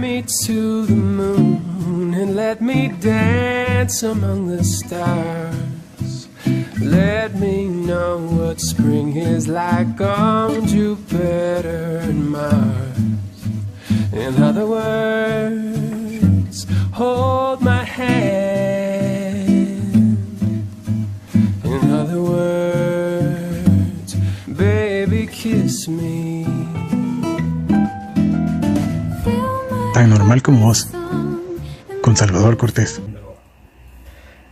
Me to the moon and let me dance among the stars. Let me know what spring is like on Jupiter and Mars. In other words, hold my hand. Tan normal como vos, con Salvador Cortés.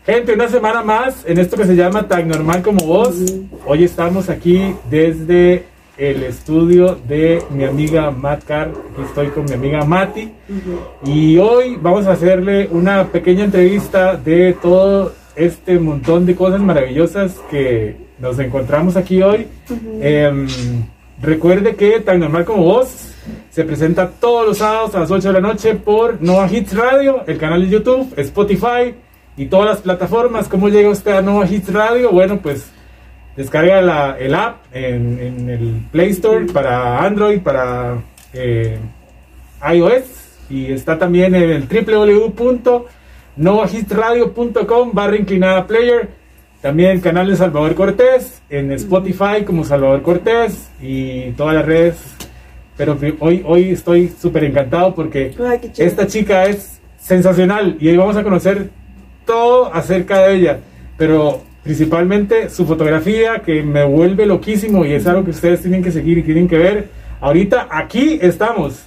Gente, una semana más en esto que se llama Tan Normal como Vos. Hoy estamos aquí desde el estudio de mi amiga Matcar. Aquí estoy con mi amiga Mati. Y hoy vamos a hacerle una pequeña entrevista de todo este montón de cosas maravillosas que nos encontramos aquí hoy. Em, recuerde que Tan Normal como Vos se presenta todos los sábados a las 8 de la noche por Nova Hits Radio, el canal de YouTube, Spotify y todas las plataformas. ¿Cómo llega usted a Nova Hits Radio? Bueno, pues descarga la, el app en, en el Play Store para Android, para eh, iOS y está también en el www.novahitradio.com barra inclinada player. También el canal de Salvador Cortés, en Spotify como Salvador Cortés y todas las redes. Pero hoy, hoy estoy súper encantado porque Ay, esta chica es sensacional y hoy vamos a conocer todo acerca de ella, pero principalmente su fotografía que me vuelve loquísimo y es algo que ustedes tienen que seguir y tienen que ver. Ahorita aquí estamos,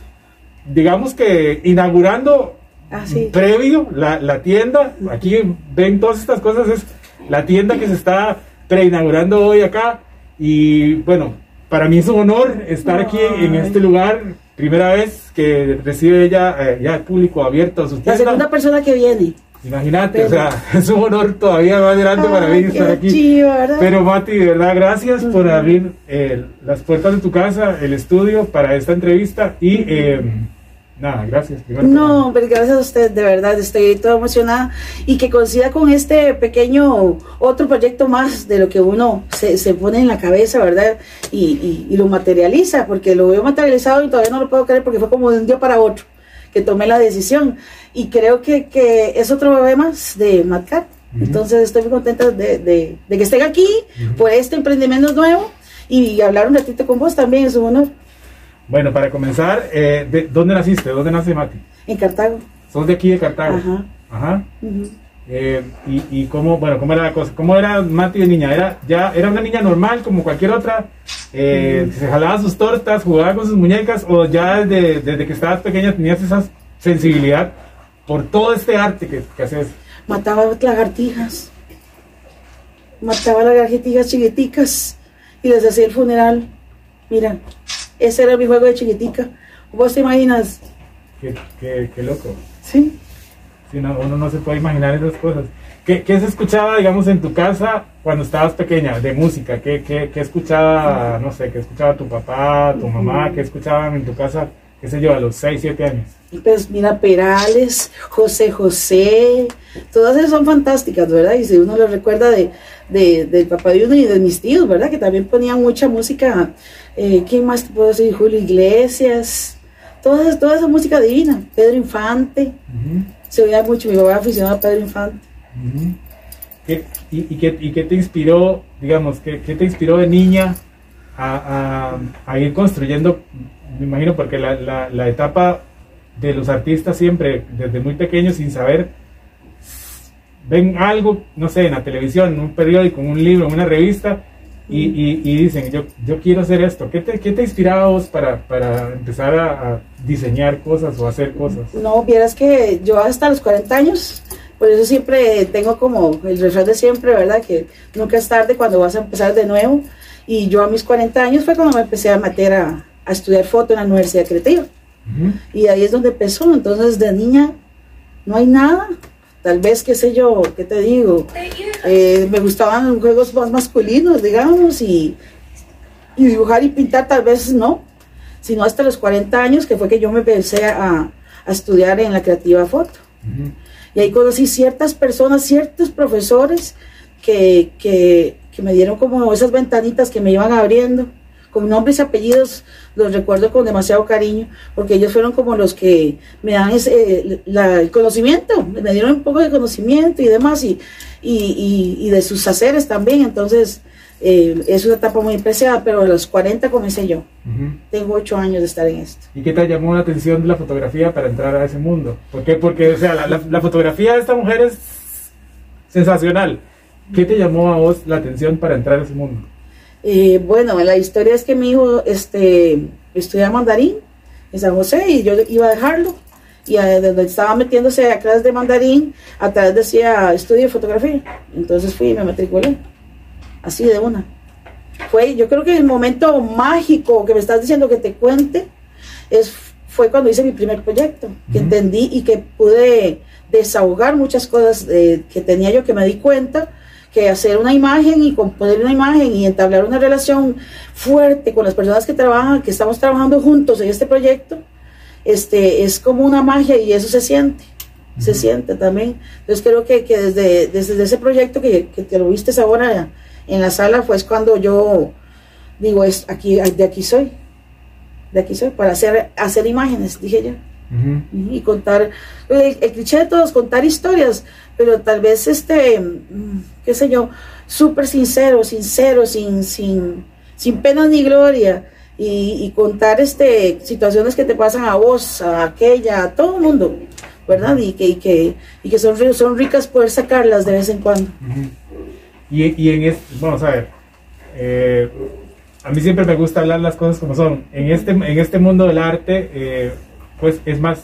digamos que inaugurando Ah, sí. previo la, la tienda. Aquí ven todas estas cosas, es la tienda que se está preinaugurando hoy acá. Y bueno, para mí es un honor estar aquí en este lugar. Primera vez que recibe ella eh, ya el público abierto a su La segunda persona que viene. Imagínate, o sea, es un honor todavía más grande para mí estar aquí. Pero Mati, de verdad, gracias por abrir eh, las puertas de tu casa, el estudio para esta entrevista y eh, nada, gracias. No, pero gracias a usted, de verdad, estoy toda emocionada y que coincida con este pequeño otro proyecto más de lo que uno se, se pone en la cabeza, ¿verdad? Y, y- y lo materializa, porque lo veo materializado y todavía no lo puedo creer porque fue como de un día para otro que tomé la decisión. Y creo que, que es otro bebé más de Matcat. Entonces estoy muy contenta de, de- de que estén aquí por este emprendimiento nuevo y hablar un ratito con vos también, es un honor, Bueno, para comenzar, eh, ¿de ¿dónde naciste? ¿Dónde nace Mati? en Cartago. Sos de aquí de Cartago. Ajá. Ajá. Eh, y, y cómo, bueno, cómo era la cosa, cómo era Mati de niña, era ya era una niña normal como cualquier otra, eh, se jalaba sus tortas, jugaba con sus muñecas, o ya desde, desde que estabas pequeña tenías esa sensibilidad por todo este arte que, que haces. mataba lagartijas, mataba lagartijas chiquiticas y les hacía el funeral. Mira, ese era mi juego de chiquitica. ¿Vos te imaginas? Qué, qué, qué loco. Sí. Sí, no, uno no se puede imaginar esas cosas. ¿Qué, qué se escuchaba, digamos, en tu casa cuando estabas pequeña, de música? ¿Qué, qué, qué escuchaba, no sé, qué escuchaba tu papá, tu mamá? ¿Qué escuchaban en tu casa, qué sé yo, a los 6, 7 años? Pues mira, Perales, José José, todas esas son fantásticas, ¿verdad? Y si uno lo recuerda de, de- del papá de uno y de mis tíos, ¿verdad? Que también ponían mucha música. Eh, ¿Quién más te puedo decir? Julio Iglesias, toda, esa- toda esa música divina. Pedro Infante, se oía mucho, mi papá aficionado a Pedro Infante. Ujú. ¿Qué- y, y qué, y qué te inspiró, digamos, qué, qué te inspiró de niña a, a- a ir construyendo? Me imagino porque la, la- la etapa de los artistas siempre, desde muy pequeños, sin saber, ven algo, no sé, en la televisión, en un periódico, en un libro, en una revista, y, y- y dicen, yo, yo quiero hacer esto. ¿Qué te, qué te inspiraba vos para, para empezar a, a diseñar cosas o hacer cosas? No, vieras que yo hasta los 40 años, por eso siempre tengo como el refrán de siempre, ¿verdad? Que nunca es tarde cuando vas a empezar de nuevo. Y yo a mis 40 años fue cuando me empecé a meter a, a estudiar foto en la Universidad Creativa. Ujú. Y ahí es donde empezó. Entonces, de niña no hay nada. Tal vez, qué sé yo, qué te digo. Eh, me gustaban juegos más masculinos, digamos, y, y dibujar y pintar tal vez no, sino hasta los 40 años que fue que yo me empecé a, a estudiar en la creativa foto. Y ahí conocí ciertas personas, ciertos profesores que, que, que me dieron como esas ventanitas que me iban abriendo, con nombres y apellidos, los recuerdo con demasiado cariño, porque ellos fueron como los que me dan ese, eh, la- el conocimiento, me dieron un poco de conocimiento y demás, y, y, y- y de sus haceres también, entonces eh, es una etapa muy preciada, pero a los 40 comencé yo, tengo 8 años de estar en esto. ¿Y qué te llamó la atención de la fotografía para entrar a ese mundo? ¿Por qué? Porque, o sea, la, la- la fotografía de esta mujer es sensacional. ¿Qué te llamó a vos la atención para entrar a ese mundo? Eh, bueno, la historia es que mi hijo este, estudia mandarín en San José y yo iba a dejarlo. Y donde estaba metiéndose a clases de mandarín, atrás decía estudio de fotografía. Entonces fui y me matriculé. Así de una. Fue, yo creo que el momento mágico que me estás diciendo que te cuente es, fue cuando hice mi primer proyecto, que entendí y que pude desahogar muchas cosas eh, que tenía yo que me di cuenta que hacer una imagen y componer una imagen y entablar una relación fuerte con las personas que trabajan, que estamos trabajando juntos en este proyecto, este, es como una magia y eso se siente, se Ujú. siente también. Entonces creo que, que desde, desde ese proyecto que, que te lo viste ahora en la sala, fue cuando yo digo, es, aquí, de aquí soy, de aquí soy, para hacer, hacer imágenes, dije yo Ujú. y contar el, el cliché de todos contar historias pero tal vez este mm, qué sé yo súper sincero sincero sin sin sin pena ni gloria y, contar este situaciones que te pasan a vos a aquella a todo el mundo verdad y que y que, y que son son ricas poder sacarlas de vez en cuando. Y, y en este, vamos a ver, eh, a mí siempre me gusta hablar las cosas como son. En este, en este mundo del arte, eh, pues es más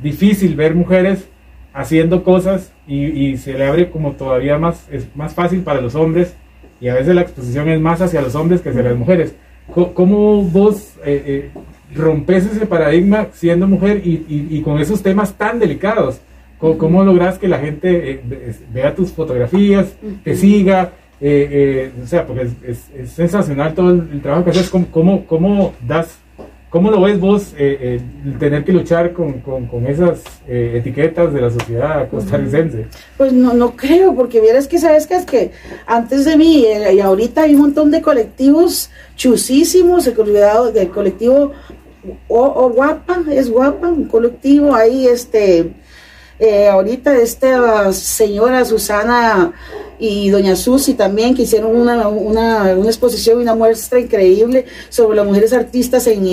difícil ver mujeres haciendo cosas y, y se le abre como todavía más, es más fácil para los hombres y a veces la exposición es más hacia los hombres que hacia las mujeres. ¿Cómo vos eh, eh, rompes ese paradigma siendo mujer y, y- y con esos temas tan delicados? ¿Cómo, cómo logras que la gente eh, ve- vea tus fotografías, te siga? eh, eh, o sea, porque es, es- es sensacional todo el, el trabajo que haces. ¿Cómo, cómo, cómo das, cómo lo ves vos eh, eh, el tener que luchar con, con- con esas eh, etiquetas de la sociedad costarricense? Pues no, no creo, porque vieras que sabes que es que antes de mí y ahorita hay un montón de colectivos chusísimos, el cuidado del colectivo o, o guapa, es guapa, un colectivo ahí, este, eh, ahorita esta señora Susana y doña Susi también que hicieron una, una, una exposición y una muestra increíble sobre las mujeres artistas en,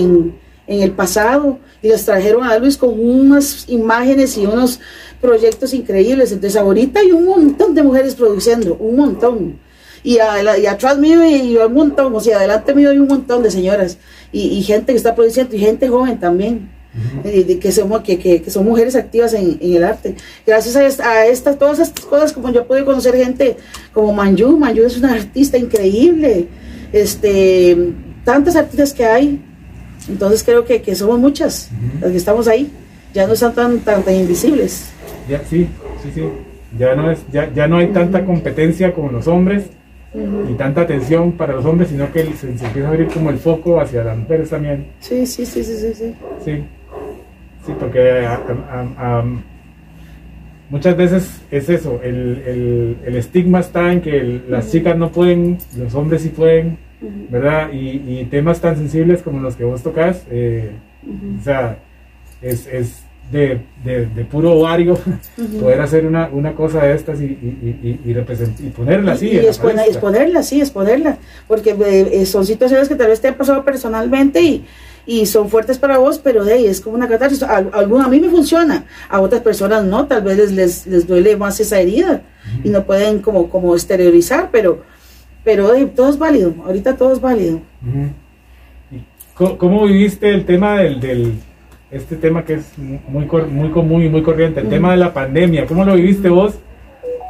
en, el pasado y las trajeron a Luis con unas imágenes y unos proyectos increíbles. Entonces ahorita hay un montón de mujeres produciendo, un montón. Y, a- y atrás mío y un montón, o sea, adelante mío hay un montón de señoras y, y gente que está produciendo y gente joven también. Eh, de que, somos, que, que, que son mujeres activas en, en el arte. Gracias a, esta- a estas, todas estas cosas, como yo pude conocer gente como Manju, Manju es una artista increíble, este, tantas artistas que hay, entonces creo que, que somos muchas Ujú. las que estamos ahí, ya no están tan, tan, tan invisibles. Ya, sí, sí, sí. Ya no, es, ya, ya no hay tanta competencia con los hombres y tanta atención para los hombres, sino que se, se empieza a abrir como el foco hacia las mujeres también. Sí, sí, sí, sí, sí. sí. Sí, sí, porque a- muchas veces es eso, el, el- el estigma está en que el- las chicas no pueden, los hombres sí pueden, ¿verdad? Y, y temas tan sensibles como los que vos tocas, eh, o sea, es, es de, de- de puro ovario poder hacer una, una cosa de estas y, y, y, y ponerla así. y, en y la exponer- palestra. exponerla, sí, exponerla, porque eh, son situaciones que tal vez te han pasado personalmente y, y son fuertes para vos, pero de ahí es como una catarsis. A, a mí me funciona, a otras personas no, tal vez les, les, les duele más esa herida y no pueden como, como exteriorizar, pero, pero todo es válido, ahorita todo es válido. Ujú. ¿Y co- ¿Cómo viviste el tema del, del este tema que es muy cor- muy común y muy corriente, el tema de la pandemia? ¿Cómo lo viviste vos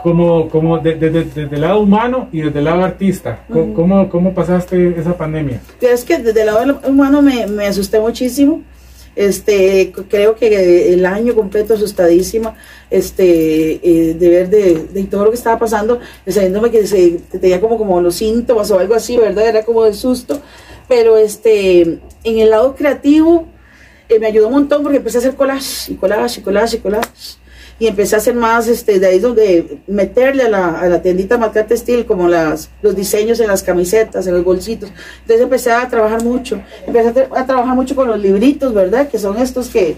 como, como de- de- de- desde el lado humano y desde el lado artista? Co- Ujú. ¿Cómo, cómo pasaste esa pandemia? Es que desde el lado humano me, me asusté muchísimo. Este, creo que el año completo asustadísima, este, eh, de ver de, de todo lo que estaba pasando, sabiéndome que se tenía como, como los síntomas o algo así, ¿verdad? Era como de susto. Pero este, en el lado creativo, eh, me ayudó un montón porque empecé a hacer collage y collage y collage y collage. Y empecé a hacer más, este, de ahí donde meterle a la, a la tiendita marca textil como las, los diseños en las camisetas, en los bolsitos. Entonces empecé a trabajar mucho, empecé a, tra- a trabajar mucho con los libritos, ¿verdad? Que son estos que,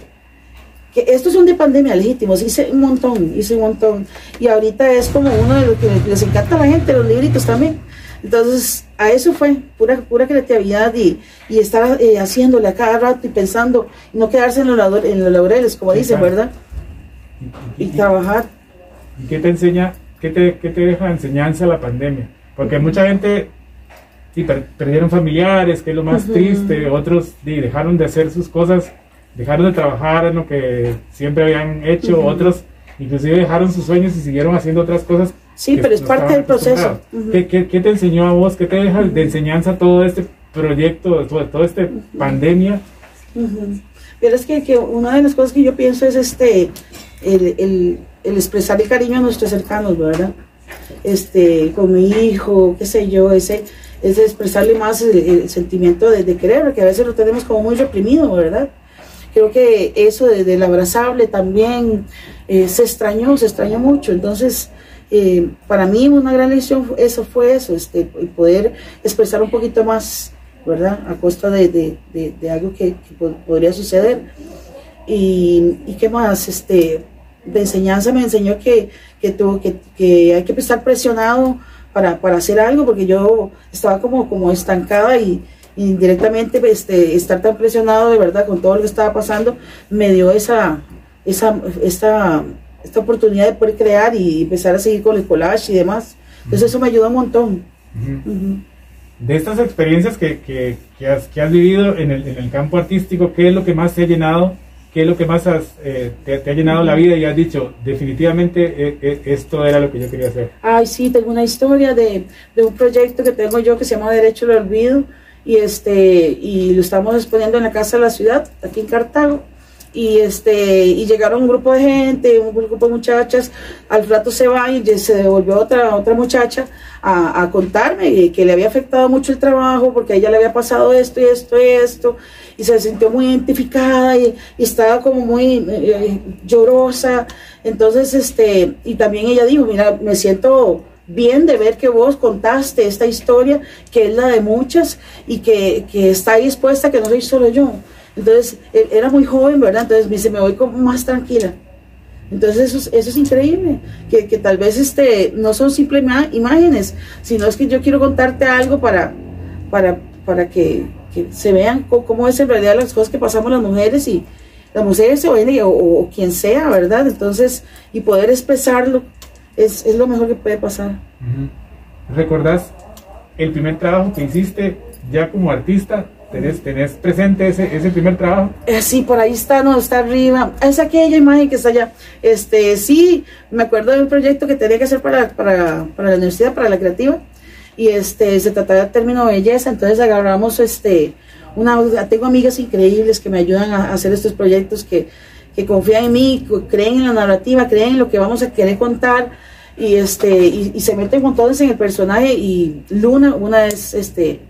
que estos son de pandemia legítimos, hice un montón, hice un montón. Y ahorita es como uno de los que les encanta a la gente, los libritos también. Entonces, a eso fue, pura, pura creatividad y, y estar eh, haciéndole a cada rato y pensando, y no quedarse en los, en los laureles, como dicen. ¿verdad? ¿Y, Y y- trabajar. y qué te enseña, qué te, qué te deja de enseñanza la pandemia? Porque mucha gente sí, per- perdieron familiares, que es lo más Ujú. triste, otros sí, dejaron de hacer sus cosas, dejaron de trabajar en lo que siempre habían hecho, Ujú. otros inclusive dejaron sus sueños y siguieron haciendo otras cosas. Sí, pero es parte del proceso. acostumbrados. Ujú. ¿Qué, qué, qué te enseñó a vos? ¿Qué te deja de enseñanza todo este proyecto, todo, todo este pandemia? Pero es que, que una de las cosas que yo pienso es este el, el, expresar el cariño a nuestros cercanos, ¿verdad? Este, con mi hijo, qué sé yo, ese, ese expresarle más el, sentimiento de, querer, porque a veces lo tenemos como muy reprimido, ¿verdad? Creo que eso de- del abrazable también eh, se extrañó, se extrañó mucho. Entonces, eh, para mí una gran lección eso fue eso, este, poder expresar un poquito más, ¿verdad? A costa de, de- de- algo que, que po- podría suceder. Y, y qué más, este, de enseñanza me enseñó que, que, tuvo, que, que hay que estar presionado para, para hacer algo, porque yo estaba como, como estancada y, y directamente este, estar tan presionado de verdad con todo lo que estaba pasando me dio esa, esa, esta, esta oportunidad de poder crear y empezar a seguir con el collage y demás. Entonces eso me ayudó un montón. Ujú. Ujú. De estas experiencias que, que, que has, que has vivido en el, en el campo artístico, ¿qué es lo que más te ha llenado? ¿Qué es lo que más has, eh, te, ha llenado la vida y has dicho, definitivamente eh, eh, esto era lo que yo quería hacer? Ay, sí, tengo una historia de, de un proyecto que tengo yo que se llama Derecho al Olvido y este y lo estamos exponiendo en la Casa de la Ciudad, aquí en Cartago. Y este y llegaron un grupo de gente, un grupo de muchachas, al rato se va y se devolvió otra otra muchacha a, a contarme que le había afectado mucho el trabajo porque a ella le había pasado esto y esto y esto y se sintió muy identificada y, estaba como muy eh, llorosa. Entonces, este, y también ella dijo, mira, me siento bien de ver que vos contaste esta historia, que es la de muchas y que, que está ahí expuesta, que no soy solo yo. Entonces, e- era muy joven, ¿verdad? Entonces me dice, me voy como más tranquila. Entonces eso es, eso es increíble, que, que tal vez este, no son simples ima- imágenes, sino es que yo quiero contarte algo para, para, para que, que se vean cómo es en realidad las cosas que pasamos las mujeres y las mujeres o, o quien sea, ¿verdad? Entonces, y poder expresarlo es, es lo mejor que puede pasar. ¿Recordás el primer trabajo que hiciste ya como artista? ¿Tenés, tenés presente ese, ese primer trabajo? Eh, Sí, por ahí está, no, está arriba. Es aquella imagen que está allá. Este, sí, me acuerdo de un proyecto que tenía que hacer para, para, para la universidad, para la creativa. Y este, se trataba de término belleza, entonces agarramos este, una, tengo amigas increíbles que me ayudan a, hacer estos proyectos que, que confían en mí, creen en la narrativa, creen en lo que vamos a querer contar y este y, y se meten con todos en el personaje y Luna, una es este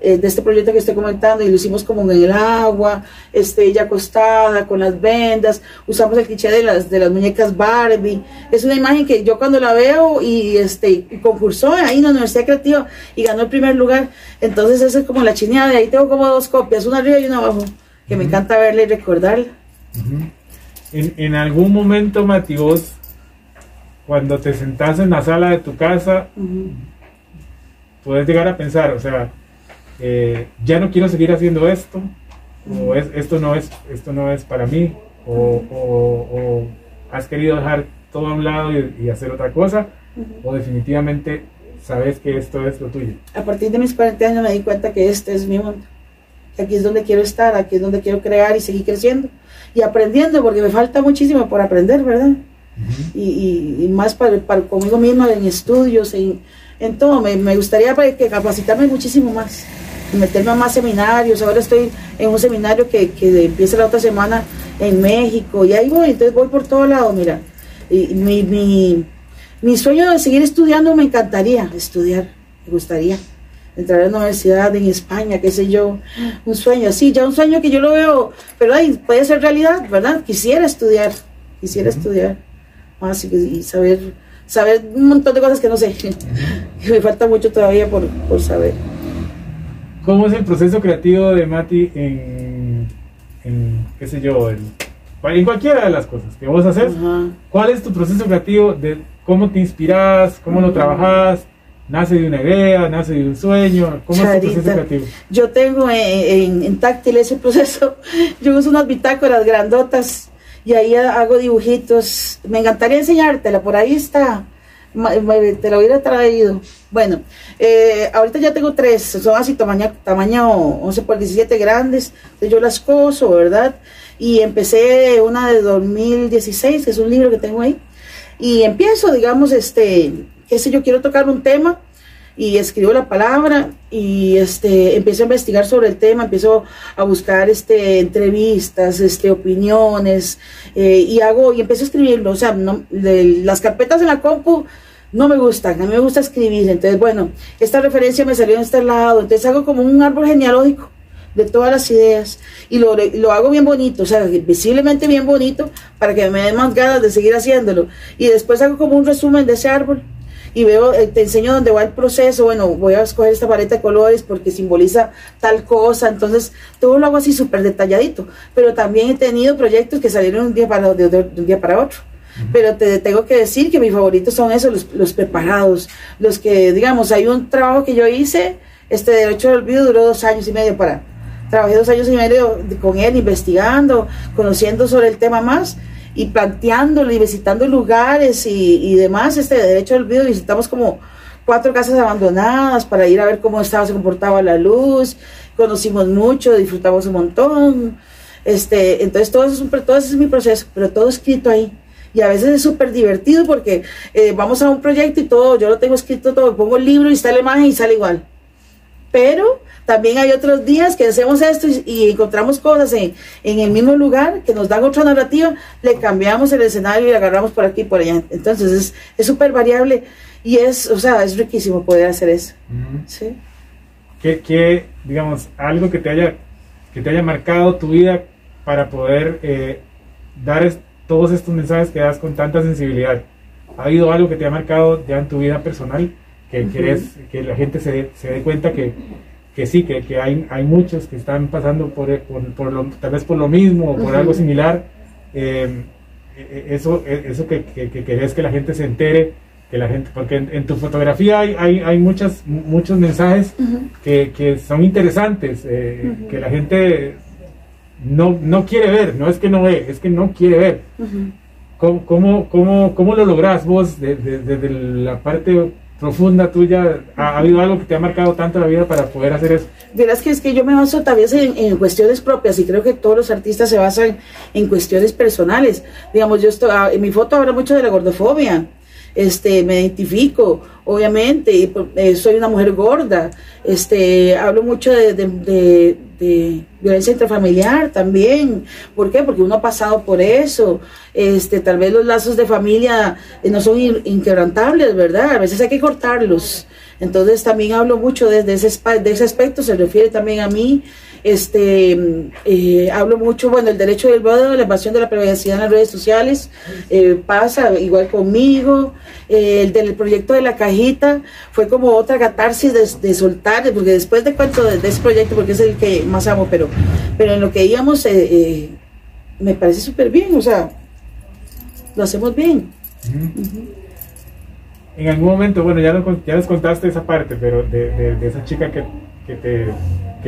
eh, de este proyecto que estoy comentando y lo hicimos como en el agua, este, ella acostada con las vendas, usamos el cliché de las, de las muñecas Barbie, es una imagen que yo cuando la veo y este y concursó ahí en la Universidad Creativa y ganó el primer lugar, entonces esa es como la chineada, de ahí tengo como dos copias, una arriba y una abajo, que me encanta verla y recordarla. En, en algún momento, Mati, vos, cuando te sentás en la sala de tu casa, puedes llegar a pensar, o sea, eh, ya no quiero seguir haciendo esto, o es, esto, no es, esto no es para mí, o, o- o has querido dejar todo a un lado y, y hacer otra cosa, o definitivamente sabes que esto es lo tuyo. A partir de mis 40 años me di cuenta que este es mi mundo. Que aquí es donde quiero estar, aquí es donde quiero crear y seguir creciendo. Y aprendiendo, porque me falta muchísimo por aprender, ¿verdad? Y, y- y más para, para conmigo misma en estudios, en, en todo. Me, me gustaría para que capacitarme muchísimo más. Meterme a más seminarios. Ahora estoy en un seminario que, que empieza la otra semana en México. Y ahí voy, entonces voy por todo lado, mira. Y mi, mi, mi sueño de seguir estudiando me encantaría estudiar, me gustaría entrar a la universidad en España, qué sé yo, un sueño, sí, ya un sueño que yo lo veo, pero ahí puede ser realidad, ¿verdad? Quisiera estudiar, quisiera estudiar. más y, y saber, saber un montón de cosas que no sé, que me falta mucho todavía por, por saber. ¿Cómo es el proceso creativo de Mati en, en qué sé yo, en, en cualquiera de las cosas que vos haces? Ajá. ¿Cuál es tu proceso creativo de cómo te inspiras, cómo lo trabajas? ¿Nace de una idea, nace de un sueño? ¿Cómo es tu proceso Charita, creativo? Yo tengo en, en- táctil ese proceso. Yo uso unas bitácoras grandotas y ahí ha- hago dibujitos. Me encantaría enseñártela, por ahí está. Te la hubiera traído. Bueno, eh, ahorita ya tengo tres, son así tamaño, tamaño 11 por 17 grandes. Entonces yo las coso, ¿verdad? Y empecé una de 2016, que es un libro que tengo ahí. Y empiezo, digamos, este, qué sé yo, quiero tocar un tema y escribo la palabra y este empiezo a investigar sobre el tema, empiezo a buscar este entrevistas, este opiniones eh, y hago y empiezo a escribirlo, o sea, no, de- las carpetas en la compu no me gustan, a mí me gusta escribir, entonces bueno, esta referencia me salió en este lado, entonces hago como un árbol genealógico de todas las ideas y lo, lo hago bien bonito, o sea, visiblemente bien bonito para que me den más ganas de seguir haciéndolo y después hago como un resumen de ese árbol y veo, eh, te enseño dónde va el proceso, bueno, voy a escoger esta paleta de colores porque simboliza tal cosa, entonces todo lo hago así súper detalladito, pero también he tenido proyectos que salieron un día para, de, un día para otro. Pero te tengo que decir que mis favoritos son esos, los, los preparados, los que, digamos, hay un trabajo que yo hice, este derecho del olvido duró dos años y medio para, trabajé dos años y medio con él investigando, conociendo sobre el tema más y planteándolo y visitando lugares y, y demás. Este de derecho al olvido visitamos como cuatro casas abandonadas para ir a ver cómo estaba, se comportaba la luz, conocimos mucho, disfrutamos un montón. Este, entonces todo eso, es un, todo eso es mi proceso, pero todo escrito ahí. Y a veces es súper divertido porque eh, vamos a un proyecto y todo, yo lo tengo escrito todo, pongo el libro y está la imagen y sale igual. Pero también hay otros días que hacemos esto y, y encontramos cosas en, en el mismo lugar que nos dan otra narrativa, le cambiamos el escenario y le agarramos por aquí y por allá. Entonces es súper variable y es, o sea, es riquísimo poder hacer eso. ¿sí? ¿Qué, qué, digamos, algo que te haya, que te haya marcado tu vida para poder eh, dar es- todos estos mensajes que das con tanta sensibilidad? ¿Ha habido algo que te ha marcado ya en tu vida personal? Que Ujú. querés que la gente se dé, se dé cuenta que, que sí, que, que hay, hay muchos que están pasando por, por, por lo, tal vez por lo mismo o por Ujú. algo similar. Eh, eso, eh, eso que, que, que querés que la gente se entere, que la gente, porque en, en tu fotografía hay, hay, hay muchas, muchos mensajes que, que son interesantes, eh, que la gente no, no quiere ver, no es que no ve, es que no quiere ver. Ujú. ¿Cómo, cómo, cómo, cómo lo lográs vos de- de- desde la parte profunda tuya? ¿Ha, ha habido algo que te ha marcado tanto la vida para poder hacer eso? Verás que es que yo me baso también en, en cuestiones propias y creo que todos los artistas se basan en cuestiones personales. Digamos, yo estoy, ah, en mi foto habla mucho de la gordofobia. Este, me identifico, obviamente, pues, eh, soy una mujer gorda. Este, hablo mucho de, de- violencia intrafamiliar también. ¿Por qué? Porque uno ha pasado por eso. Este, tal vez los lazos de familia eh, no son in- inquebrantables, ¿verdad? A veces hay que cortarlos. Entonces también hablo mucho desde ese, de ese aspecto, se refiere también a mí. Este, mm, eh, hablo mucho, bueno, el derecho del voto, la invasión de la privacidad en las redes sociales, eh, pasa igual conmigo. Eh, el del proyecto de la cajita fue como otra catarsis de, de soltar, porque después de cuento de, de ese proyecto, porque es el que más amo, pero, pero en lo que íbamos, eh, eh, me parece súper bien, o sea, lo hacemos bien. En algún momento, bueno, ya, lo ya les contaste esa parte, pero de, de- de esa chica que, que te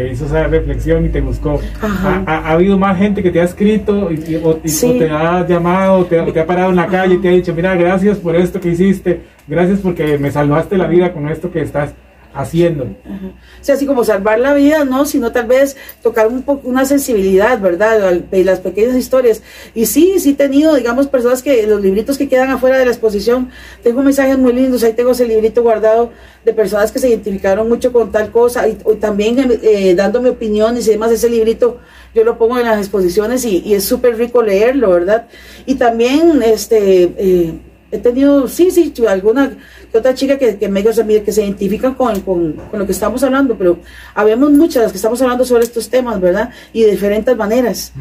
que hizo esa reflexión y te buscó. ¿Ha, ha- ha habido más gente que te ha escrito y, y- o, y- Sí. o te ha llamado, te, te ha parado en la calle y te ha dicho, mira, gracias por esto que hiciste, gracias porque me salvaste la vida con esto que estás haciendo? Ajá. O sea, así como salvar la vida, no, sino tal vez tocar un poco una sensibilidad, ¿verdad? De las pequeñas historias. Y sí, sí he tenido, digamos, personas que los libritos que quedan afuera de la exposición, tengo mensajes muy lindos, ahí tengo ese librito guardado de personas que se identificaron mucho con tal cosa y, también eh, dándome opiniones y demás, ese librito yo lo pongo en las exposiciones y, y es súper rico leerlo, ¿verdad? Y también, este... eh, he tenido, sí, sí, alguna que otra chica que, que me que se identifican con, con, con, lo que estamos hablando, pero habemos muchas que estamos hablando sobre estos temas, ¿verdad? Y de diferentes maneras.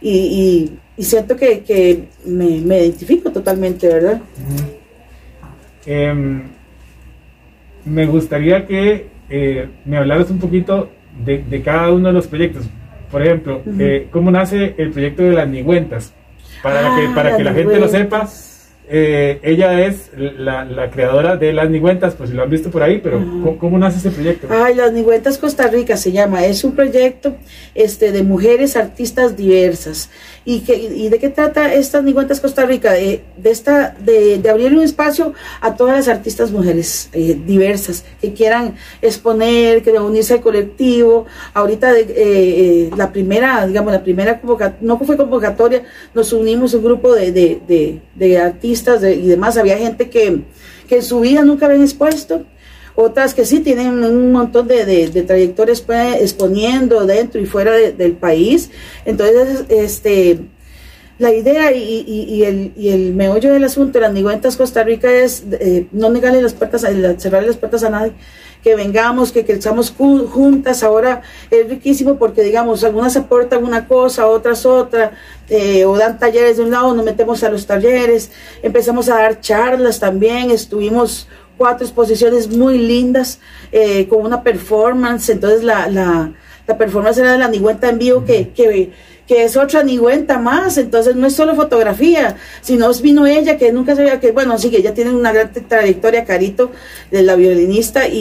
Y, y, y siento que, que me, me identifico totalmente, ¿verdad? Em, me gustaría que eh, me hablaras un poquito de, de cada uno de los proyectos. Por ejemplo, eh, ¿cómo nace el proyecto de las Nigüentas? Para, Ah, que, para las que la gente lo sepa, eh, ella es la, la creadora de las Nigüentas, pues si lo han visto por ahí, pero. ¿cómo, cómo nace ese proyecto? Ay, Las Nigüentas Costa Rica se llama. Es un proyecto este, de mujeres artistas diversas. ¿Y, que, y de qué trata estas Nigüentas Costa Rica? De, de, esta, de, de abrir un espacio a todas las artistas mujeres eh, diversas que quieran exponer, que unirse al colectivo. Ahorita de, eh, eh, la primera, digamos, la primera convocatoria, no fue convocatoria, nos unimos un grupo de, de, de, de y demás. Había gente que, que en su vida nunca habían expuesto otras que sí tienen un montón de, de, de trayectorias pues, exponiendo dentro y fuera de- del país. Entonces, este, la idea y, y- el, y el meollo del asunto de las Nigüentas Costa Rica es eh, no negarle las puertas, cerrarle las puertas a nadie. Que vengamos, que crezcamos ju- juntas. Ahora es riquísimo porque, digamos, algunas aportan una cosa, otras otra, eh, o dan talleres de un lado, nos metemos a los talleres, empezamos a dar charlas también, estuvimos cuatro exposiciones muy lindas eh, con una performance. Entonces la, la, la performance era de la Nigüenta en vivo que, que es otra Nigüenta más. Entonces no es solo fotografía, sino es vino ella que nunca sabía que, bueno, sí que ella tiene una gran trayectoria, Carito, de la violinista, y,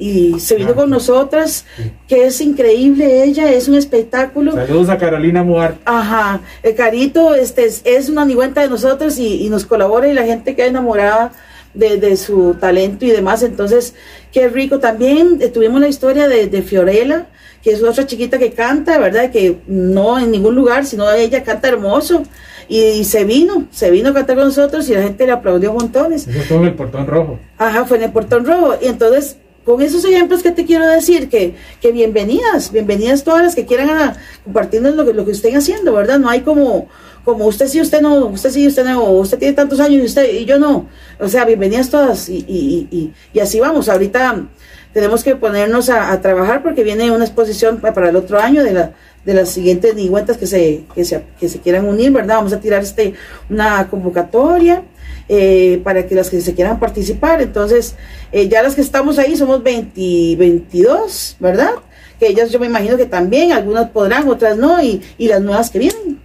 y, y se vino Ah. con nosotras, que es increíble ella, es un espectáculo. Saludos a Carolina Muar. Ajá, el Carito este, es, es una nigüenta de nosotros y, y nos colabora y la gente queda enamorada de, de su talento y demás. Entonces, qué rico. También eh, tuvimos la historia de, de Fiorella, que es otra chiquita que canta, ¿verdad? Que no en ningún lugar, sino ella canta hermoso. Y, y se vino, se vino a cantar con nosotros y la gente le aplaudió montones. Eso fue en el portón rojo. Ajá, fue en el Portón Rojo. Y entonces, con esos ejemplos que te quiero decir, que, que bienvenidas, bienvenidas todas las que quieran a, compartirnos lo que, lo que estén haciendo, ¿verdad? No hay como, como usted sí, usted no, usted sí, usted no, usted tiene tantos años y usted y yo no. O sea, bienvenidas todas y, y, y, y así vamos. Ahorita tenemos que ponernos a, a trabajar porque viene una exposición pa- para el otro año de la de las siguientes nigüentas que se, que se que se quieran unir, ¿verdad? Vamos a tirar este una convocatoria eh, para que las que se quieran participar. Entonces, eh, ya las que estamos ahí somos 20, 22, ¿verdad? Que ellas yo me imagino que también, algunas podrán, otras no, y, y las nuevas que vienen.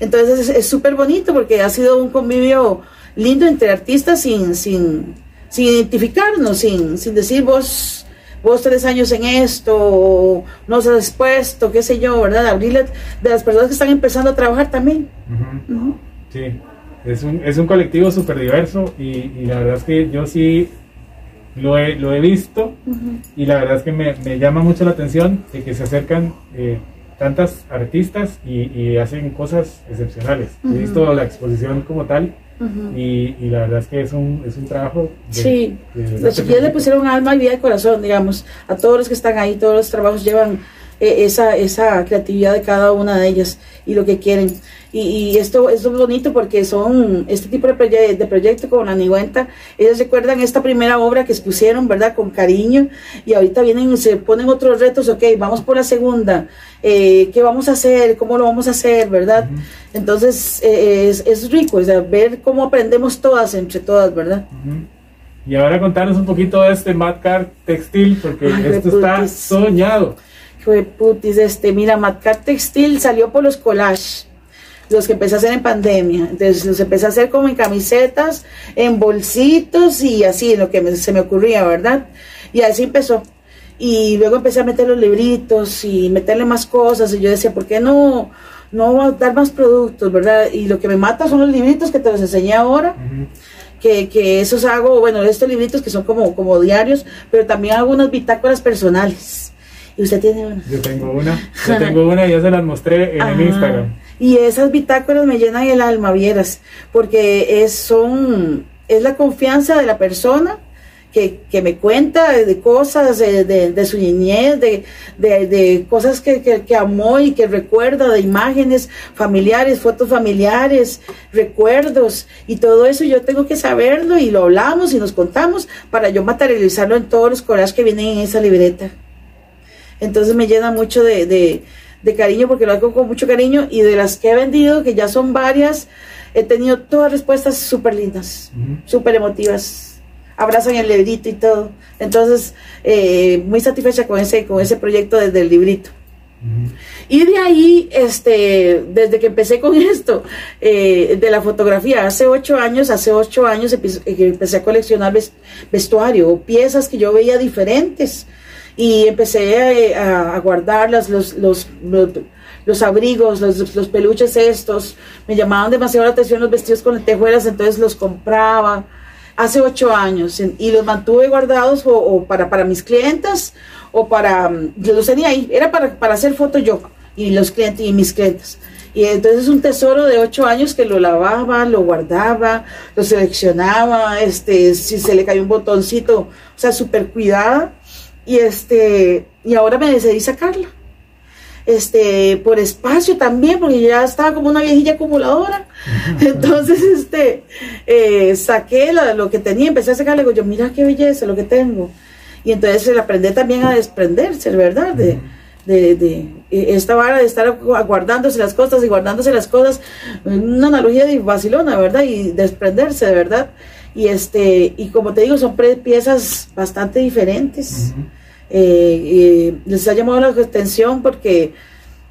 Entonces es- es súper bonito porque ha sido un convivio lindo entre artistas sin, sin, sin identificarnos, sin, sin decir vos, vos tres años en esto, no se has expuesto, qué sé yo, ¿verdad? Abrirle de las personas que están empezando a trabajar también. Sí, es un, es un colectivo súper diverso y, y la verdad es que yo sí lo he, lo he visto y la verdad es que me, me llama mucho la atención de que se acercan eh, tantas artistas y, y hacen cosas excepcionales. He visto la exposición como tal Ujú. y, y la verdad es que es un, es un trabajo. de- Sí, de los chiquillos le pusieron alma y vida y corazón, digamos, a todos los que están ahí, todos los trabajos llevan eh, esa, esa creatividad de cada una de ellas y lo que quieren. Y, y esto, esto es bonito porque son este tipo de, proye- de proyecto con la Nigüenta. Ellos recuerdan esta primera obra que expusieron, ¿verdad? Con cariño. Y ahorita vienen y se ponen otros retos. Ok, vamos por la segunda. Eh, ¿Qué vamos a hacer? ¿Cómo lo vamos a hacer? ¿Verdad? Entonces eh, es, es rico, o sea, ver cómo aprendemos todas entre todas, ¿verdad? Y ahora contarnos un poquito de este Madcar Textil, porque Ay, esto está reputis. soñado. Fue putis, este, mira, Matcat Textil salió por los collages, los que empecé a hacer en pandemia. Entonces los empecé a hacer como en camisetas, en bolsitos y así, en lo que me- se me ocurría, ¿verdad? Y así empezó. Y luego empecé a meter los libritos y meterle más cosas. Y yo decía, ¿por qué no, no dar más productos, verdad? Y lo que me mata son los libritos que te los enseñé ahora que, que esos hago, bueno, estos libritos que son como, como diarios, pero también hago unas bitácoras personales. Y usted tiene una. Yo tengo una, yo tengo una y ya se las mostré en el Ajá. Instagram. Y esas bitácoras me llenan el alma, vieras, porque es, son, es la confianza de la persona que, que me cuenta de cosas de, de, de su niñez, de, de, de cosas que, que, que amó y que recuerda, de imágenes familiares, fotos familiares, recuerdos y todo eso yo tengo que saberlo y lo hablamos y nos contamos para yo materializarlo en todos los corajes que vienen en esa libreta. Entonces me llena mucho de, de, de cariño porque lo hago con mucho cariño y de las que he vendido, que ya son varias, he tenido todas respuestas súper lindas, Ujú. súper emotivas. Abrazan el librito y todo. Entonces, eh, muy satisfecha con ese, con ese proyecto desde el librito. Y de ahí, este, desde que empecé con esto, eh, de la fotografía, hace ocho años, hace ocho años empe- que empecé a coleccionar ves- vestuario, piezas que yo veía diferentes. Y empecé eh, a, a guardarlas, los, los, los, los abrigos, los, peluches estos. Me llamaban demasiado la atención los vestidos con lentejuelas, entonces los compraba hace ocho años y los mantuve guardados o, o para, para mis clientas o para, mm, yo los tenía ahí, era para, para hacer fotos yo y los clientes y mis clientes. Y entonces es un tesoro de ocho años que lo lavaba, lo guardaba, lo seleccionaba, este, si se le cayó un botoncito, o sea, súper cuidada. Y este, y ahora me decidí sacarla este, por espacio también, porque ya estaba como una viejilla acumuladora. Entonces, este, eh, saqué la- lo que tenía, empecé a sacarle, digo yo, mira qué belleza lo que tengo. Y entonces el aprender también a desprenderse, ¿verdad? De, de, de eh, esta vara de estar guardándose las cosas y guardándose las cosas, una analogía de Barcelona, ¿verdad? Y desprenderse, de verdad. Y este, y como te digo, son piezas bastante diferentes eh, eh, les ha llamado la atención porque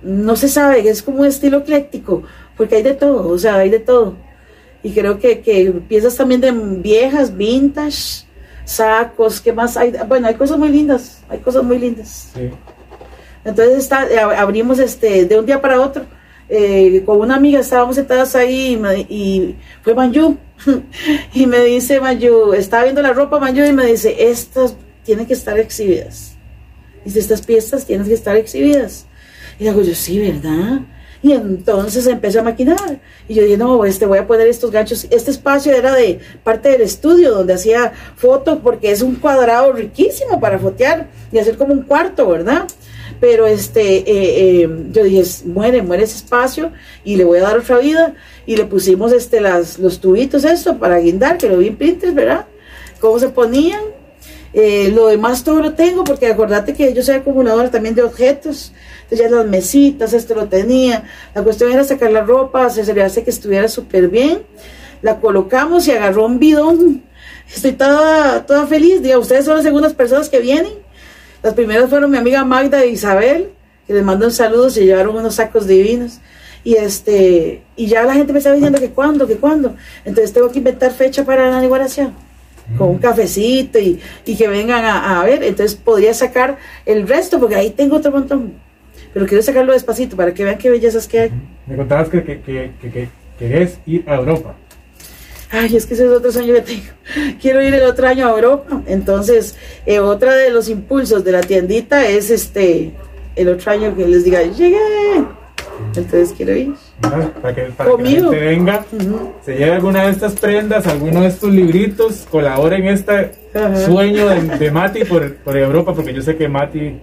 no se sabe, es como un estilo ecléctico, porque hay de todo, o sea, hay de todo. Y creo que, que piezas también de viejas, vintage, sacos, ¿qué más hay? Bueno, hay cosas muy lindas, hay cosas muy lindas. Sí. Entonces está, abrimos este, de un día para otro. Eh, con una amiga estábamos sentadas ahí y, me- y fue Manju. y me dice Manju, estaba viendo la ropa Manju y me dice, estas tienen que estar exhibidas. Dice, estas piezas tienen que estar exhibidas. Y digo yo, sí, ¿verdad? Y entonces empecé a maquinar. Y yo dije, no, este, voy a poner estos ganchos. Este espacio era de parte del estudio donde hacía fotos porque es un cuadrado riquísimo para fotear y hacer como un cuarto, ¿verdad? Pero este, eh, eh, yo dije, muere, muere ese espacio y le voy a dar otra vida. Y le pusimos este, las, los tubitos, esto, para guindar, que lo vi en Pinterest, ¿verdad? Cómo se ponían. Eh, lo demás todo lo tengo porque acordate que yo soy acumuladora también de objetos. Entonces ya las mesitas, esto lo tenía. La cuestión era sacar la ropa, asegurarse que estuviera súper bien. La colocamos y agarró un bidón. Estoy toda, toda feliz. Diga, ustedes son las segundas personas que vienen. Las primeras fueron mi amiga Magda e Isabel, que les mando un saludo, se llevaron unos sacos divinos. Y este, y ya la gente me está diciendo que cuándo, que cuándo. Entonces tengo que inventar fecha para la inauguración con un cafecito y, y que vengan a, a ver. Entonces podría sacar el resto, porque ahí tengo otro montón. Pero quiero sacarlo despacito para que vean qué bellezas que hay. Me contabas que, que, que, que- que querés ir a Europa. Ay, es que ese es otro sueño que tengo. Quiero ir el otro año a Europa. Entonces, eh, otra de los impulsos de la tiendita es este, el otro año que les diga, llegué. Entonces quiero ir. ¿verdad? Para que, para que la gente venga, se lleve alguna de estas prendas, alguno de estos libritos, colabore en este sueño de, de Mati por, por Europa, porque yo sé que Mati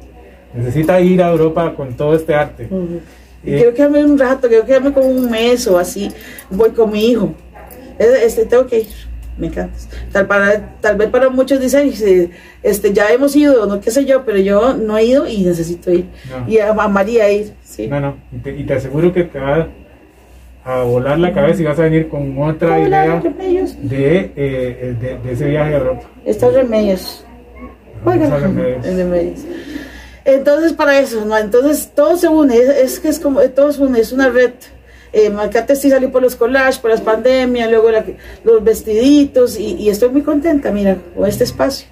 necesita ir a Europa con todo este arte. Ujú. Y Eh, quiero quedarme un rato, quiero quedarme como un mes o así. Voy con mi hijo. Es- Este, tengo que ir. Me encanta. Tal, para, tal vez para muchos dicen, "Sí, este, ya hemos ido, no qué sé yo, pero yo no he ido y necesito ir. No. Y am- amaría ir. Sí. No, no, y te, y te aseguro que te va a volar la cabeza y vas a venir con otra Hola, idea de, eh, de, de ese viaje a Europa. Estos remedios. Remedios. en remedios. Entonces, para eso, ¿no? Entonces, todo se une, es, es que es como, todo se une, es una red. Eh, Macate sí salió por los collages, por las pandemias, luego la- los vestiditos, y, y estoy muy contenta, mira, con este espacio.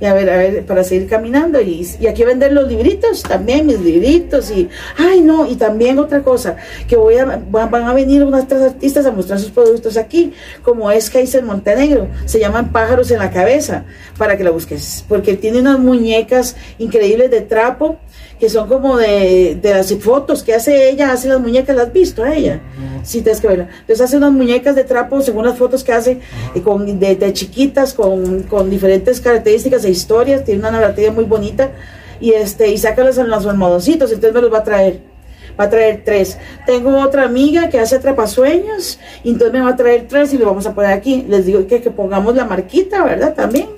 Y a ver, a ver, para seguir caminando, y, y aquí vender los libritos, también mis libritos, y, ay no, y también otra cosa, que voy a, van, a venir unas tres artistas a mostrar sus productos aquí, como es Kaiser Montenegro, se llaman Pájaros en la Cabeza, para que la busques, porque tiene unas muñecas increíbles de trapo, que son como de, de las fotos que hace ella, hace las muñecas, ¿las has visto a ella? Sí, tienes que verla. Entonces hace unas muñecas de trapo según las fotos que hace, y con, de, de chiquitas, con, con diferentes características e historias, tiene una narrativa muy bonita, y este, y saca los, los almohadoncitos, entonces me los va a traer va a traer tres. Tengo otra amiga que hace atrapasueños, y entonces me va a traer tres y lo vamos a poner aquí. Les digo que, que pongamos la marquita, ¿verdad? También.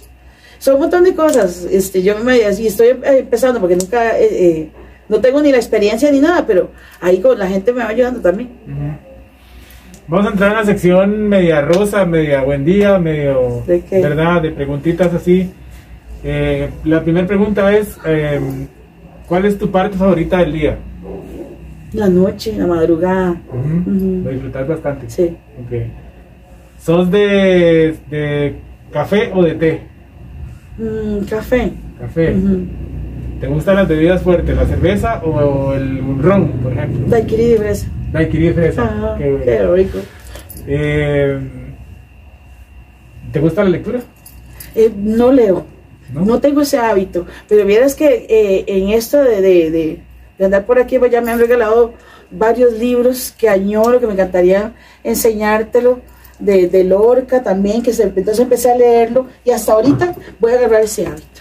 Son un montón de cosas. Este, yo me y estoy eh, empezando porque nunca, eh, eh, no tengo ni la experiencia ni nada, pero ahí con la gente me va ayudando también. Vamos a entrar en la sección media rosa, media buen día, medio, ¿De qué? ¿verdad? De preguntitas así. Eh, la primera pregunta es, eh, ¿cuál es tu parte favorita del día? La noche, la madrugada. Ujú. Ujú. Lo disfrutas bastante. Sí. Ok. ¿Sos de, de café o de té? Mm, café. Café. ¿Te gustan las bebidas fuertes, la cerveza o el ron, por ejemplo? Daiquiri de fresa. Daiquiri de fresa. Ajá, Qué qué rico. Eh, ¿Te gusta la lectura? Eh, no leo. ¿No? ¿No? tengo ese hábito, pero vieras que eh, en esto de, de- de- de andar por aquí, pues ya me han regalado varios libros que añoro, que me encantaría enseñártelo, de, de Lorca también, que se, entonces empecé a leerlo y hasta ahorita voy a agarrar ese hábito,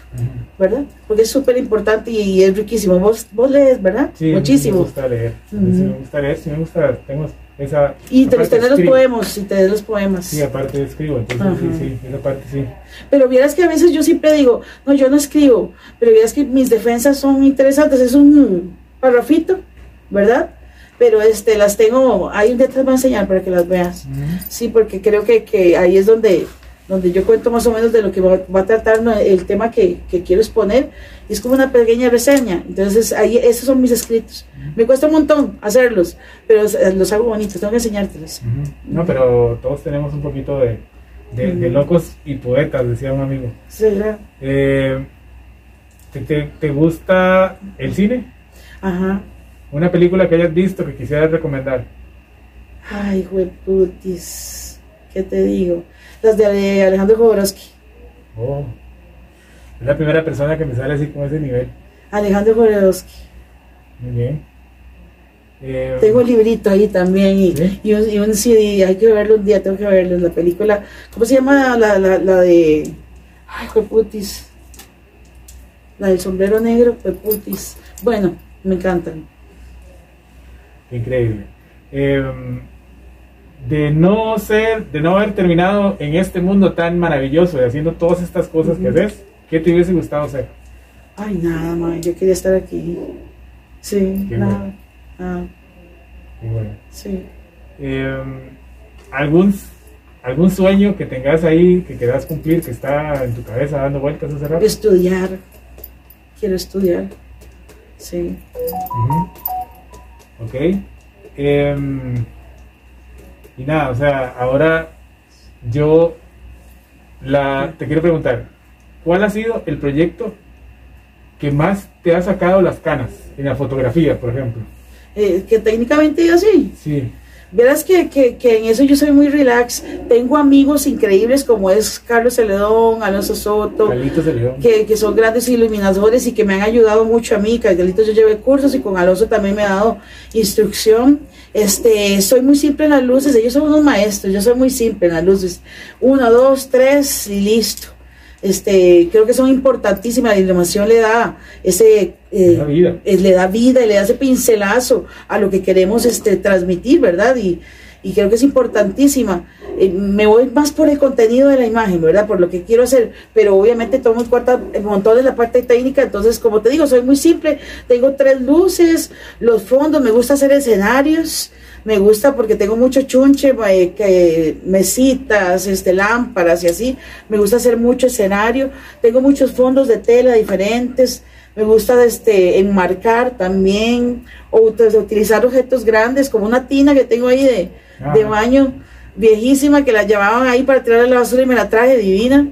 ¿verdad? Porque es súper importante y, y es riquísimo. Vos, vos lees, ¿verdad? Sí, Me Muchísimo. gusta leer. Sí, me gusta leer, sí me gusta. Tengo esa. Y te los tenés los poemas, y tenés los poemas. Sí, aparte escribo, entonces Ajá. sí, sí, esa parte sí. Pero vieras que a veces yo siempre digo, no, yo no escribo, pero vieras que mis defensas son interesantes, es un parrafito, ¿verdad? Pero este, las tengo, ahí un día te las voy a enseñar para que las veas. Sí, porque creo que, que ahí es donde, donde yo cuento más o menos de lo que va, va a tratar el tema que, que quiero exponer. Es como una pequeña reseña. Entonces, ahí esos son mis escritos. Me cuesta un montón hacerlos, pero los hago bonitos, tengo que enseñártelos. No, pero todos tenemos un poquito de, de, de locos y poetas, decía un amigo. Sí. Eh, ¿te, te, te gusta el cine? Ajá. Una película que hayas visto que quisieras recomendar. Ay, jueputis. ¿Qué te digo? Las de Alejandro Jodorowsky. Oh, es la primera persona que me sale así con ese nivel. Alejandro Jodorowsky. Muy bien. Eh, Tengo el librito ahí también y, ¿Sí? y, un, y un CD. Hay que verlo un día, tengo que verlo. La película. ¿Cómo se llama la, la, la de. Ay, jueputis. La del sombrero negro, jueputis. Bueno, me encantan. Increíble. Eh, de no ser, de no haber terminado en este mundo tan maravilloso y haciendo todas estas cosas que ves, ¿qué te hubiese gustado ser? Ay, nada, man. Yo quería estar aquí. Sí, Qué nada. bueno. nada, bueno, sí. eh, ¿algún, algún sueño que tengas ahí que quieras cumplir que está en tu cabeza dando vueltas hace rato? Estudiar. Quiero estudiar. Sí. Ujú. Ok. Em, y nada, o sea, ahora yo la, te quiero preguntar, ¿cuál ha sido el proyecto que más te ha sacado las canas en la fotografía, por ejemplo? Eh, que técnicamente yo sí. Sí. Verás que, que, que en eso yo soy muy relax. Tengo amigos increíbles como es Carlos Celedón, Alonso Soto, que, que son grandes iluminadores y que me han ayudado mucho a mí. Carlitos yo llevé cursos y con Alonso también me ha dado instrucción. Este, soy muy simple en las luces, ellos son unos maestros, yo soy muy simple en las luces. Uno, dos, tres y listo. Este, creo que son importantísimas, la iluminación le da ese eh, Le da vida. eh, le da vida y le da ese pincelazo a lo que queremos este, transmitir, ¿verdad? Y, y creo que es importantísima. Eh, me voy más por el contenido de la imagen, ¿verdad? Por lo que quiero hacer, pero obviamente tomo en cuenta un montón de la parte técnica, entonces como te digo, soy muy simple, tengo tres luces, los fondos, me gusta hacer escenarios, me gusta porque tengo mucho chunche, eh, que mesitas, este, lámparas y así, me gusta hacer mucho escenario, tengo muchos fondos de tela diferentes, me gusta este, enmarcar también, o ut- utilizar objetos grandes, como una tina que tengo ahí de, de baño viejísima, que la llevaban ahí para tirar a la basura y me la traje divina.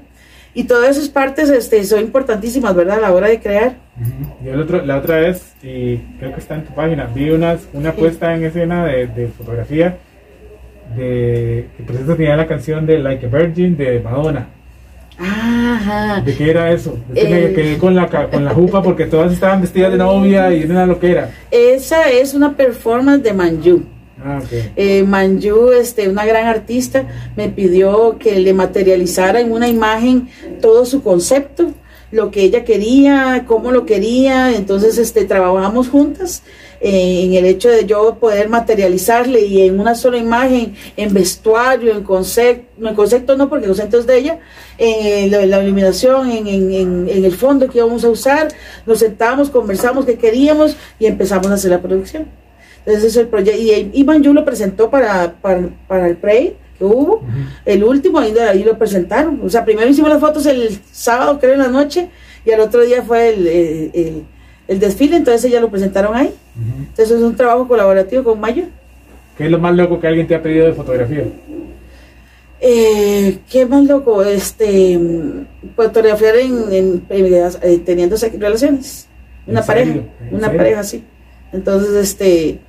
Y todas esas partes este, son importantísimas, ¿verdad? A la hora de crear. Ujú. Yo el otro- la otra vez, y creo que está en tu página, vi unas, una puesta en escena de, de fotografía de que por cierto tenía la canción de Like a Virgin de Madonna. Ajá. ¿De qué era eso? Es que me Eh. quedé con la, con la jupa porque todas estaban vestidas de novia y era lo que era. Esa es una performance de Manju. Ah. Eh, Manju, este, una gran artista, me pidió que le materializara en una imagen todo su concepto, lo que ella quería, cómo lo quería. Entonces, este, trabajamos juntas eh, en el hecho de yo poder materializarle y en una sola imagen, en vestuario, en concepto, en concepto no, porque el concepto es de ella, en la, la iluminación, en- en el fondo que íbamos a usar, nos sentamos, conversamos qué queríamos y empezamos a hacer la producción. Entonces, es el proyecto. Y Iván Yu lo presentó para, para, para el Prey que hubo. El último, ahí, ahí lo presentaron. O sea, primero hicimos las fotos el sábado, creo, en la noche. Y al otro día fue el, el- el- el desfile. Entonces, ya lo presentaron ahí. Entonces, es un trabajo colaborativo con Mayo. ¿Qué es lo más loco que alguien te ha pedido de fotografía? Eh, ¿Qué más loco? Este, fotografiar en, en- eh, teniendo relaciones. Una ¿En pareja. Una pareja, sí. Entonces, este,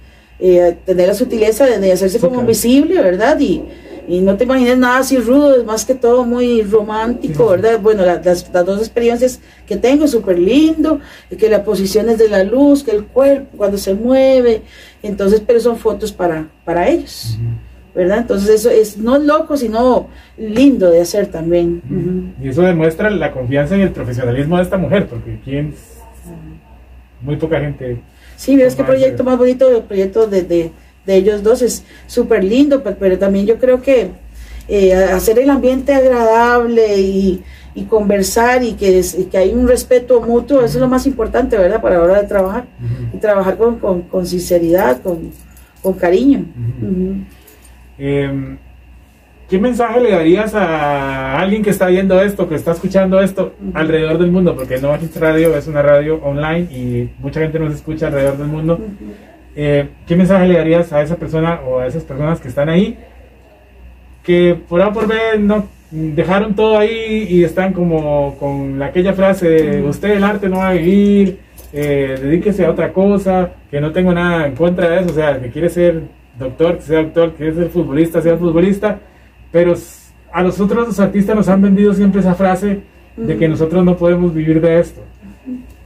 eh, tener la sutileza de, de hacerse Sí, como claro. visible, ¿verdad? Y, y no te imagines nada así rudo, es más que todo muy romántico, Sí. ¿verdad? Bueno, la- las, las dos experiencias que tengo, súper lindo, que las posiciones de la luz, que el cuerpo cuando se mueve, entonces, pero son fotos para, para ellos, ¿verdad? Entonces eso es no loco, sino lindo de hacer también. Y eso demuestra la confianza en el profesionalismo de esta mujer, porque quién muy poca gente. Sí, ves qué proyecto más bonito, el proyecto de, de, de ellos dos es súper lindo, pe- pero también yo creo que eh, hacer el ambiente agradable y, y conversar y que, es- y que hay un respeto mutuo, eso es lo más importante, ¿verdad? Para la hora de trabajar. Y trabajar con, con, con sinceridad, con, con cariño. Eh, ¿Qué mensaje le darías a alguien que está viendo esto, que está escuchando esto alrededor del mundo? Porque No Hits Radio es una radio online y mucha gente nos escucha alrededor del mundo. Eh, ¿Qué mensaje le darías a esa persona o a esas personas que están ahí que por A por B no dejaron todo ahí y están como con la- aquella frase de usted el arte no va a vivir, eh, dedíquese a otra cosa, que no tengo nada en contra de eso, o sea, que quiere ser doctor, que sea doctor, que quiere ser futbolista, sea futbolista, pero a nosotros los artistas nos han vendido siempre esa frase de que nosotros no podemos vivir de esto.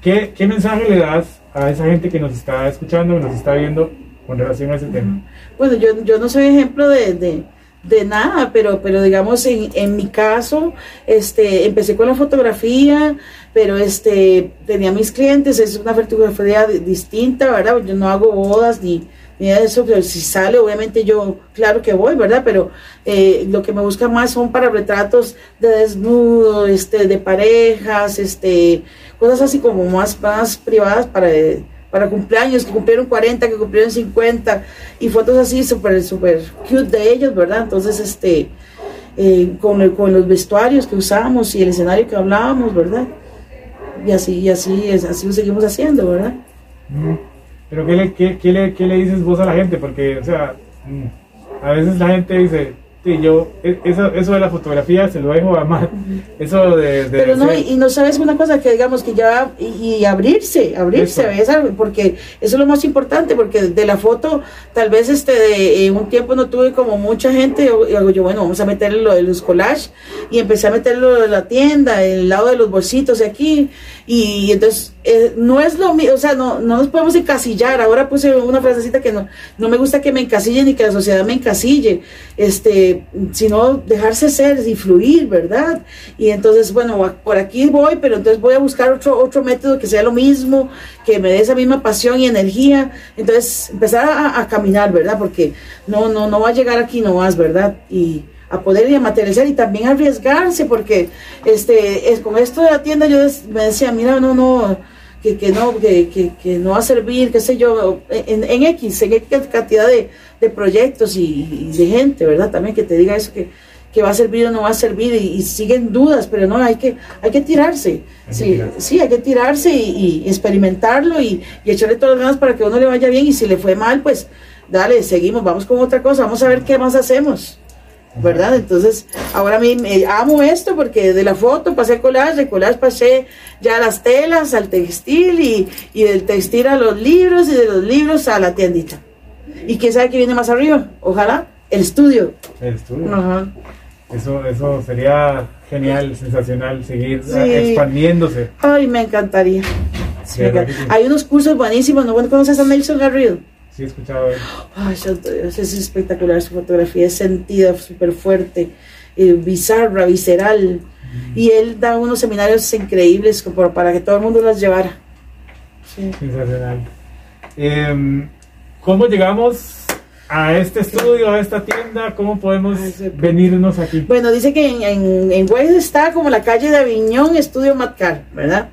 ¿Qué, qué mensaje le das a esa gente que nos está escuchando, que nos está viendo con relación a ese tema? Bueno, yo, yo no soy ejemplo de, de, de nada, pero, pero digamos en, en mi caso, este, empecé con la fotografía, pero este, tenía mis clientes, es una fotografía di- distinta, ¿verdad? Yo no hago bodas ni, ni nada de eso, pero si sale, obviamente yo, claro que voy, ¿verdad? Pero eh, lo que me busca más son para retratos de desnudo, este, de parejas, este, cosas así como más, más privadas para para cumpleaños, que cumplieron 40, que cumplieron 50, y fotos así súper, súper cute de ellos, ¿verdad? Entonces, este, eh, con, el- con los vestuarios que usamos y el escenario que hablábamos, ¿verdad? Y así, y así, es, así lo seguimos haciendo, ¿verdad? Ujú. Pero ¿qué le, qué, qué le, qué le dices vos a la gente? Porque, o sea, a veces la gente dice, sí, yo, e- eso, eso de la fotografía se lo dejo a más. Eso de... de Pero no, y, no sabes una cosa que digamos que ya, y, y abrirse, abrirse. ¿ves? Porque eso es lo más importante, porque de la foto, tal vez este, de, en un tiempo no tuve como mucha gente, o- y hago yo, bueno, vamos a meter lo de los collages, y empecé a meterlo de la tienda, el lado de los bolsitos de aquí, y entonces eh, no es lo mismo, o sea, no, no nos podemos encasillar, ahora puse una frasecita que no, no me gusta que me encasillen ni que la sociedad me encasille, este, sino dejarse ser y fluir, ¿verdad? Y entonces, bueno, por aquí voy, pero entonces voy a buscar otro, otro método que sea lo mismo, que me dé esa misma pasión y energía, entonces empezar a, caminar, ¿verdad? Porque no, no, no va a llegar aquí nomás, ¿verdad? Y a poder y a materializar y también arriesgarse, porque este, es, con esto de la tienda yo des- me decía, mira, no, no, que, que no, que, que, que no va a servir, qué sé yo, en, en X, en X cantidad de, de proyectos y, y de gente, ¿verdad? También que te diga eso, que, que va a servir o no va a servir y, y siguen dudas, pero no, hay que, hay que tirarse, Hay sí, tirarse. sí, hay que tirarse y, y experimentarlo y, y echarle todas las ganas para que a uno le vaya bien y si le fue mal, pues dale, seguimos, vamos con otra cosa, vamos a ver qué más hacemos. ¿Verdad? Entonces, ahora a mí me amo esto porque de la foto pasé al collage, de collage pasé ya a las telas, al textil y, y del textil a los libros y de los libros a la tiendita. ¿Y quién sabe qué viene más arriba? Ojalá el estudio. El estudio. Ajá. Eso, eso sería genial, sensacional, seguir Sí. expandiéndose. Ay, me encantaría. Sí, me. Hay unos cursos buenísimos, ¿no? ¿Conoces a Nelson Garrido? Sí, he escuchado. Ay, santo Dios, es espectacular su fotografía, es sentida, súper fuerte, eh, bizarra, visceral. Y él da unos seminarios increíbles como para que todo el mundo los llevara. Sí. Sensacional. Em, ¿Cómo llegamos a este estudio, a esta tienda? ¿Cómo podemos Ay, venirnos aquí? Bueno, dice que en, en, en Waze está como la calle de Aviñón, Estudio Matcar, ¿verdad?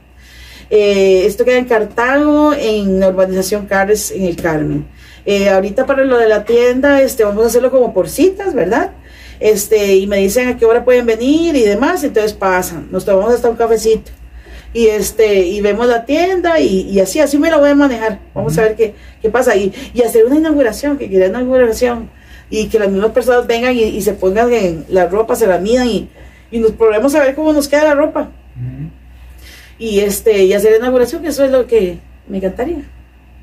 Eh, esto queda en Cartago, en la urbanización Carres, en el Carmen. Eh, ahorita para lo de la tienda, este, vamos a hacerlo como por citas, ¿verdad? Este, y me dicen a qué hora pueden venir y demás, entonces pasan, nos tomamos hasta un cafecito. Y este, y vemos la tienda y, y así, así me lo voy a manejar. Vamos a ver qué, qué pasa. Y, y hacer una inauguración, que quiera inauguración. Y que las mismas personas vengan y, y se pongan en la ropa, se la midan y, y nos probemos a ver cómo nos queda la ropa. Y este, y hacer la inauguración, que eso es lo que me encantaría.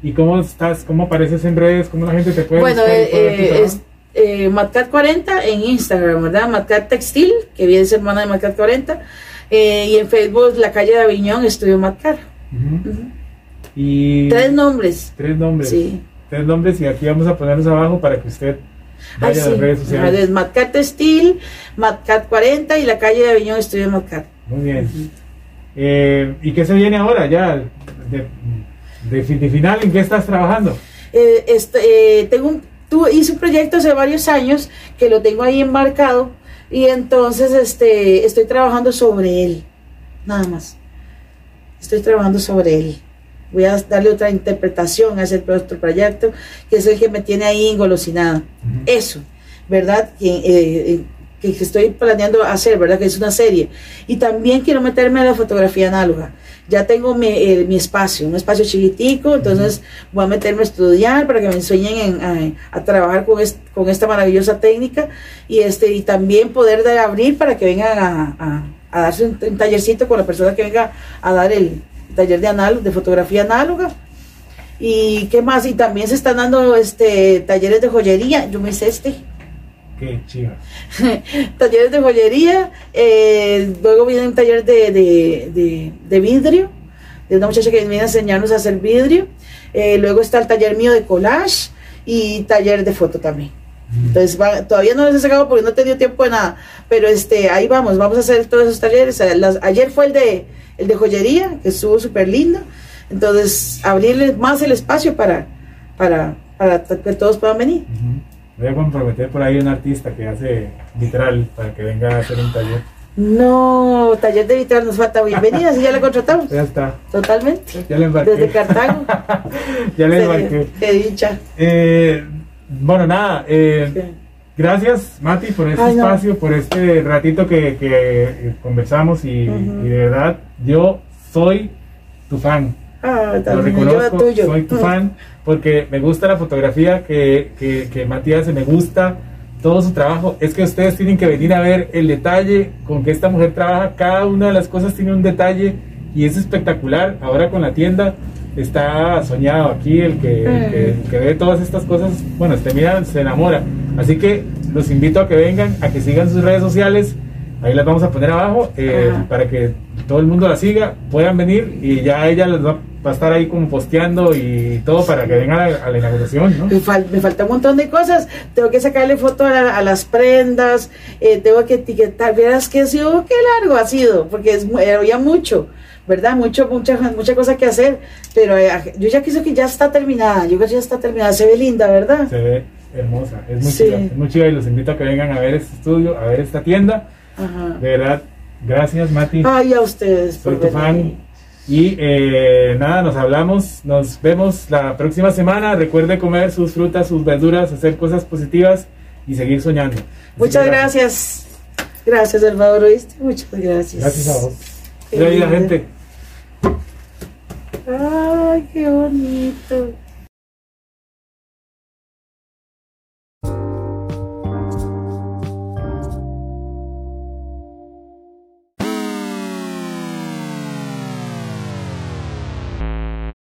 ¿Y cómo estás? ¿Cómo apareces en redes? ¿Cómo la gente te puede Bueno, buscar eh, puede eh, es eh, Matcat40 en Instagram, ¿verdad? Matcat Textil, que viene ser hermana de Matcat40. eh, y en Facebook, la calle de Aviñón, Estudio Matcat. Y Tres nombres. tres nombres. Sí. Tres nombres y aquí vamos a ponerlos abajo para que usted Ay, vaya a sí. las redes sociales. Es Matcat Textil, Matcat 40 y la calle de Aviñón, Estudio Matcat. Muy bien. Eh, ¿Y qué se viene ahora ya? De, de, fi- de final, ¿en qué estás trabajando? Eh, este, eh, tengo un, tu- hice un proyecto hace varios años que lo tengo ahí embarcado y entonces este, estoy trabajando sobre él, nada más. Estoy trabajando sobre él. Voy a darle otra interpretación a ese otro proyecto que es el que me tiene ahí engolosinada. Eso, ¿verdad? Que, eh, que que estoy planeando hacer, ¿verdad? Que es una serie. Y también quiero meterme a la fotografía análoga. Ya tengo mi, eh, mi espacio, un espacio chiquitico, entonces voy a meterme a estudiar para que me enseñen en- a, a trabajar con, est- con esta maravillosa técnica y, este, y también poder dar, abrir para que vengan a, a- a darse un, un tallercito con la persona que venga a dar el taller de, anal- de fotografía análoga. ¿Y qué más? Y también se están dando este talleres de joyería. Yo me hice este. Qué talleres de joyería. eh, luego viene un taller de, de, de- de vidrio. De una muchacha que viene a enseñarnos a hacer vidrio. eh, luego está el taller mío de collage. Y taller de foto también. Entonces va- todavía no les he sacado porque no he tenido tiempo de nada. Pero este, ahí vamos, vamos a hacer todos esos talleres. Las- ayer fue el de, el de joyería, que estuvo súper lindo. Entonces, abrirles más el espacio para, para, para que todos puedan venir. Voy a comprometer por ahí a un artista que hace vitral para que venga a hacer un taller. No, taller de vitral nos falta bienvenida, si ya la contratamos. Ya está. Totalmente. Ya le embarqué. Desde Cartago. ya le Qué- embarqué. Qué dicha. Eh, bueno, nada. eh, Gracias, Mati, por este Ay, no. espacio, por este ratito que, que, eh, conversamos y, y de verdad, yo soy tu fan. Ah, Lo reconozco, tuyo. soy tu fan porque me gusta la fotografía que, que, que Mati hace, me gusta todo su trabajo. Es que ustedes tienen que venir a ver el detalle con que esta mujer trabaja. Cada una de las cosas tiene un detalle y es espectacular. Ahora con la tienda está soñado aquí el que, el que, el que ve todas estas cosas. Bueno, este mira, se enamora. Así que los invito a que vengan, a que sigan sus redes sociales. Ahí las vamos a poner abajo eh, para que todo el mundo la siga, puedan venir y ya ella les va, va a estar ahí como posteando y todo para que vengan a la, a la inauguración, ¿no? Me, fal- me falta un montón de cosas. Tengo que sacarle foto a, la- a las prendas, eh, tengo que etiquetar. Verás que ha sido, qué largo ha sido, porque es, mu- eh, había mucho, ¿verdad? Mucho, mucha, mucha cosa que hacer. Pero eh, yo ya quiso que ya está terminada. Yo creo que ya está terminada. Se ve linda, ¿verdad? Se ve hermosa, es muy Sí. chida, es muy chida y los invito a que vengan a ver este estudio, a ver esta tienda. Ajá. De verdad, gracias Mati, Ay, a ustedes. soy por tu fan. Y eh, nada, nos hablamos, nos vemos la próxima semana. Recuerde comer sus frutas, sus verduras, hacer cosas positivas y seguir soñando. Así Muchas gracias. Gracias, Salvador, ¿oíste? Muchas gracias. Gracias a vos. Qué lindo. gente. Ay, qué bonito.